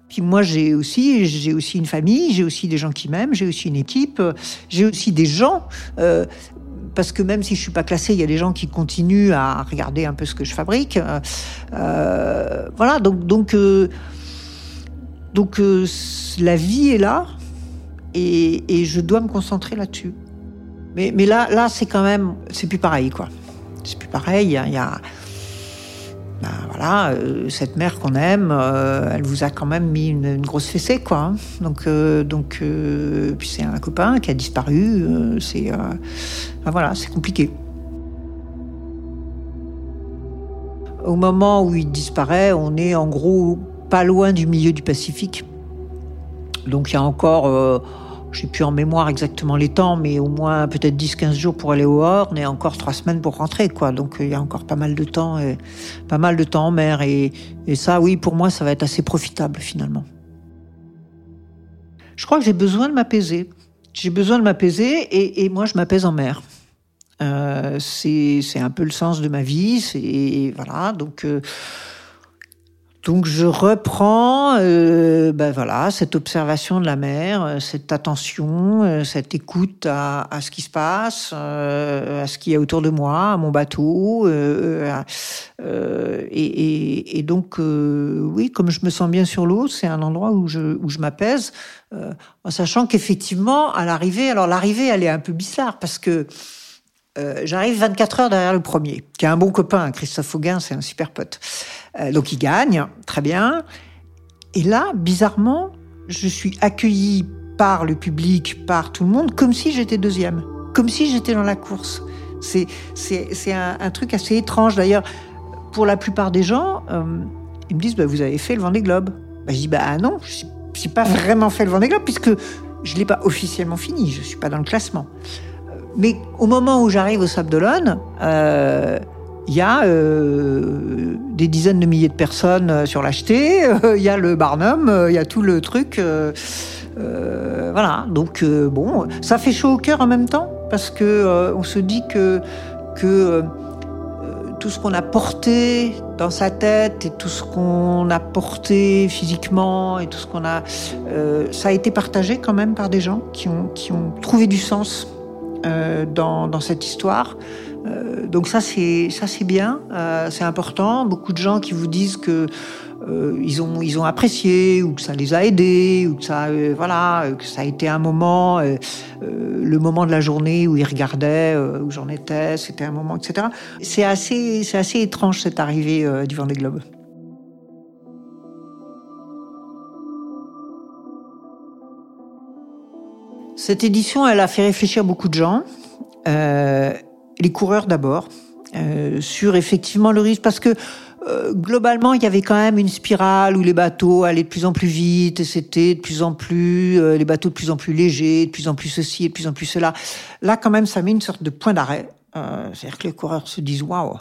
Puis moi j'ai aussi j'ai aussi une famille, j'ai aussi des gens qui m'aiment, j'ai aussi une équipe, j'ai aussi des gens. Euh, parce que même si je suis pas classée, il y a des gens qui continuent à regarder un peu ce que je fabrique. Euh, voilà, donc donc donc la vie est là et, et je dois me concentrer là-dessus. Mais, mais là, là c'est quand même, c'est plus pareil, quoi c'est plus pareil. Il y a, ben voilà, euh, cette mère qu'on aime, euh, elle vous a quand même mis une, grosse fessée, quoi. Hein. Donc, euh, donc, puis c'est un copain qui a disparu. c'est, ben voilà, c'est compliqué. Au moment où il disparaît, on est en gros pas loin du milieu du Pacifique. Donc il y a encore je n'ai plus en mémoire exactement les temps, mais au moins peut-être 10-15 jours pour aller au Horn et encore 3 semaines pour rentrer, quoi. Donc il y a encore pas mal de temps, pas mal de temps en mer. Et, et ça, oui, pour moi, ça va être assez profitable finalement. Je crois que j'ai besoin de m'apaiser. J'ai besoin de m'apaiser et, et, moi, je m'apaise en mer. Euh, c'est un peu le sens de ma vie. C'est voilà. Donc euh, donc je reprends, euh, ben voilà, cette observation de la mer, euh, cette attention, euh, cette écoute à, à, ce qui se passe, euh, à ce qu'il y a autour de moi, à mon bateau, et, et, et, donc oui, comme je me sens bien sur l'eau, c'est un endroit où je où je m'apaise, en sachant qu'effectivement à l'arrivée, alors l'arrivée elle est un peu bizarre parce que euh, j'arrive 24 heures derrière le premier, qui est un bon copain, Christophe Auguin, c'est un super pote. Euh, donc il gagne, très bien. Et là, bizarrement, je suis accueilli par le public, par tout le monde, comme si j'étais deuxième, comme si j'étais dans la course. C'est un, truc assez étrange. D'ailleurs, pour la plupart des gens, euh, ils me disent bah, Vous avez fait le Vendée Globe bah, Je dis Bah non, je n'ai pas vraiment fait le Vendée Globe, puisque je ne l'ai pas officiellement fini, je ne suis pas dans le classement. Mais au moment où j'arrive au Sable d'Olonne, euh, il y a euh, des dizaines de milliers de personnes euh, sur l'acheté, il y a le Barnum, il y a tout le truc. voilà, donc bon, ça fait chaud au cœur en même temps parce que on se dit que que tout ce qu'on a porté dans sa tête et tout ce qu'on a porté physiquement et tout ce qu'on a, ça a été partagé quand même par des gens qui ont qui ont trouvé du sens euh, dans, dans, cette histoire. Euh, donc ça c'est ça c'est bien, euh, c'est important. Beaucoup de gens qui vous disent que euh, ils ont ils ont apprécié ou que ça les a aidés ou que ça euh, voilà que ça a été un moment le moment de la journée où ils regardaient où j'en étais, c'était un moment etc. C'est assez c'est assez étrange cette arrivée du Vendée Globe. Cette édition, elle a fait réfléchir beaucoup de gens, euh, les coureurs d'abord, euh, sur effectivement le risque, parce que euh, globalement, il y avait quand même une spirale où les bateaux allaient de plus en plus vite, et c'était de plus en plus euh, les bateaux de plus en plus légers, de plus en plus ceci, de plus en plus cela. Là, quand même, ça met une sorte de point d'arrêt. Euh, c'est-à-dire que les coureurs se disent waouh,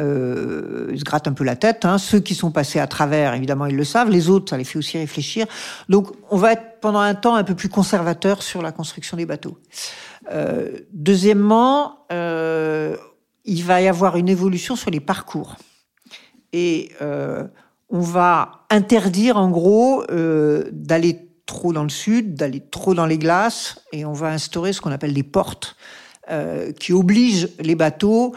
euh, ils se grattent un peu la tête. Hein. Ceux qui sont passés à travers, évidemment, ils le savent. Les autres, ça les fait aussi réfléchir. Donc, on va être pendant un temps un peu plus conservateur sur la construction des bateaux. Euh, deuxièmement, euh, il va y avoir une évolution sur les parcours. Et euh, on va interdire, en gros, euh, d'aller trop dans le sud, d'aller trop dans les glaces, et on va instaurer ce qu'on appelle des portes, euh, qui obligent les bateaux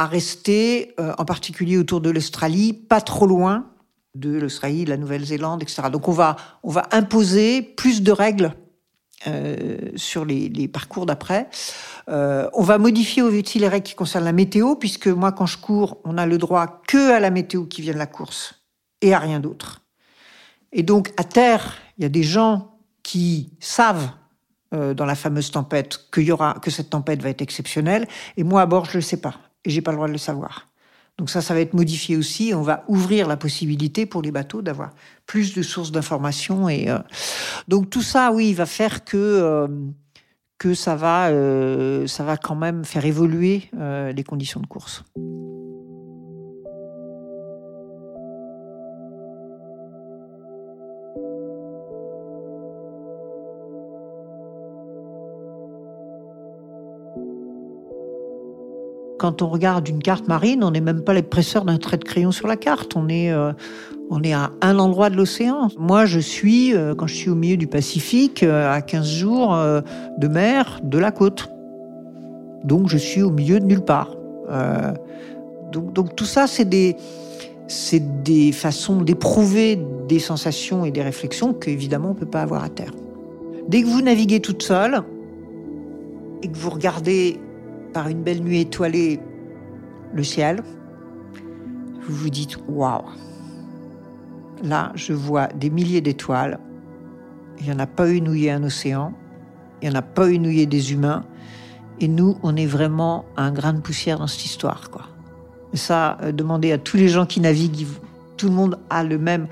à rester, euh, en particulier autour de l'Australie, pas trop loin de l'Australie, de la Nouvelle-Zélande, etc. Donc on va, on va imposer plus de règles euh, sur les, parcours d'après. Euh, on va modifier aussi les règles qui concernent la météo, puisque moi, quand je cours, on a le droit que à la météo qui vient de la course et à rien d'autre. Et donc, à terre, il y a des gens qui savent dans la fameuse tempête y aura, que cette tempête va être exceptionnelle, et moi à bord, je ne le sais pas et j'ai pas le droit de le savoir. Donc ça, ça va être modifié aussi. On va ouvrir la possibilité pour les bateaux d'avoir plus de sources d'informations. Et euh, donc tout ça, oui, va faire que euh, que ça va euh, ça va quand même faire évoluer les conditions de course. Quand on regarde une carte marine, on n'est même pas l'épresseur d'un trait de crayon sur la carte. On est, euh, on est à un endroit de l'océan. Moi, je suis, euh, quand je suis au milieu du Pacifique, euh, à 15 jours de mer de la côte. Donc, je suis au milieu de nulle part. donc, donc, tout ça, c'est des, c'est des façons d'éprouver des sensations et des réflexions qu'évidemment, on ne peut pas avoir à terre. Dès que vous naviguez toute seule et que vous regardez par une belle nuit étoilée le ciel, vous vous dites waouh. Là, je vois des milliers d'étoiles. Il n'y en a pas une où un océan. Il n'y en a pas une où des humains. Et nous, on est vraiment un grain de poussière dans cette histoire, quoi. Et ça, euh, demandez à tous les gens qui naviguent, tout le monde a le même,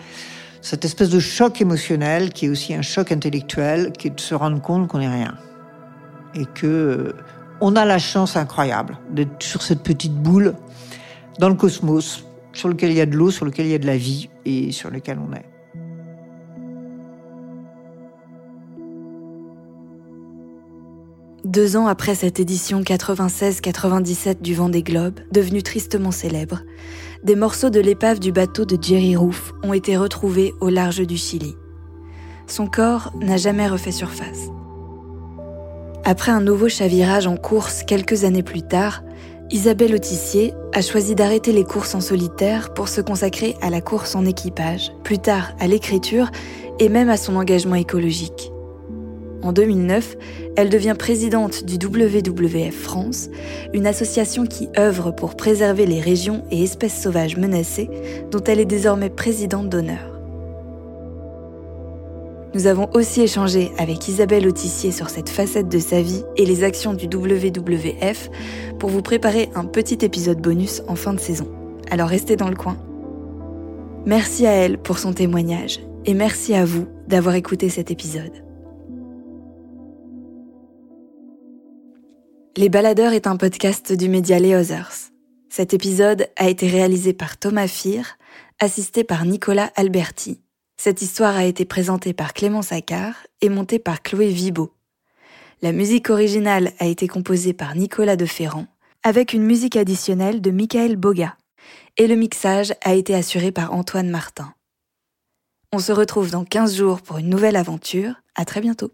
cette espèce de choc émotionnel qui est aussi un choc intellectuel, qui est de se rendre compte qu'on n'est rien. Et que euh, on a la chance incroyable d'être sur cette petite boule dans le cosmos, sur lequel il y a de l'eau, sur lequel il y a de la vie et sur lequel on est. Deux ans après cette édition 96-97 du Vendée Globe, devenue tristement célèbre, des morceaux de l'épave du bateau de Jerry Roof ont été retrouvés au large du Chili. Son corps n'a jamais refait surface. Après un nouveau chavirage en course quelques années plus tard, Isabelle Autissier a choisi d'arrêter les courses en solitaire pour se consacrer à la course en équipage, plus tard à l'écriture et même à son engagement écologique. En 2009, elle devient présidente du WWF France, une association qui œuvre pour préserver les régions et espèces sauvages menacées, dont elle est désormais présidente d'honneur. Nous avons aussi échangé avec Isabelle Autissier sur cette facette de sa vie et les actions du WWF pour vous préparer un petit épisode bonus en fin de saison. Alors restez dans le coin. Merci à elle pour son témoignage et merci à vous d'avoir écouté cet épisode. Les Baladeurs est un podcast du média Les Others. Cet épisode a été réalisé par Thomas Fir, assisté par Nicolas Alberti cette histoire a été présentée par Clément Saccard et montée par Chloé Vibo. La musique originale a été composée par Nicolas de Ferrand, avec une musique additionnelle de Michael Boga. Et le mixage a été assuré par Antoine Martin. On se retrouve dans 15 jours pour une nouvelle aventure. À très bientôt.